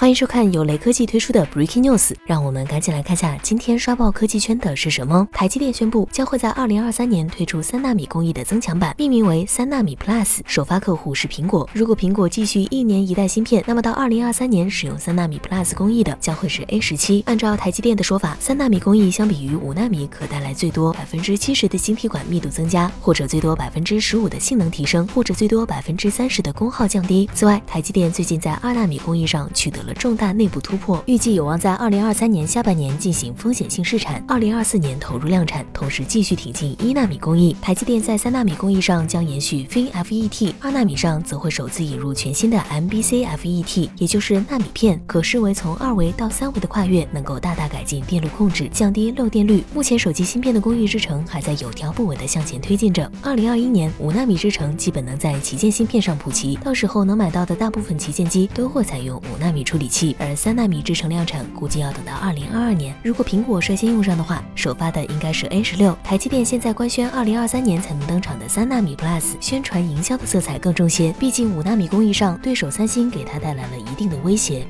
欢迎收看由雷科技推出的 Breaking News，让我们赶紧来看下今天刷爆科技圈的是什么。台积电宣布将会在二零二三年推出三纳米工艺的增强版，命名为三纳米 Plus，首发客户是苹果。如果苹果继续一年一代芯片，那么到二零二三年使用三纳米 Plus 工艺的将会是 A 十七。按照台积电的说法，三纳米工艺相比于五纳米可带来最多百分之七十的晶体管密度增加，或者最多百分之十五的性能提升，或者最多百分之三十的功耗降低。此外，台积电最近在二纳米工艺上取得了。重大内部突破，预计有望在二零二三年下半年进行风险性试产，二零二四年投入量产，同时继续挺进一纳米工艺。台积电在三纳米工艺上将延续 FinFET，二纳米上则会首次引入全新的 MBCFET，也就是纳米片，可视为从二维到三维的跨越，能够大大改进电路控制，降低漏电率。目前手机芯片的工艺制程还在有条不紊的向前推进着。二零二一年五纳米制程基本能在旗舰芯片上普及，到时候能买到的大部分旗舰机都会采用五纳米理。器，而三纳米制程量产估计要等到二零二二年。如果苹果率先用上的话，首发的应该是 A 十六。台积电现在官宣二零二三年才能登场的三纳米 Plus，宣传营销的色彩更重些。毕竟五纳米工艺上，对手三星给它带来了一定的威胁。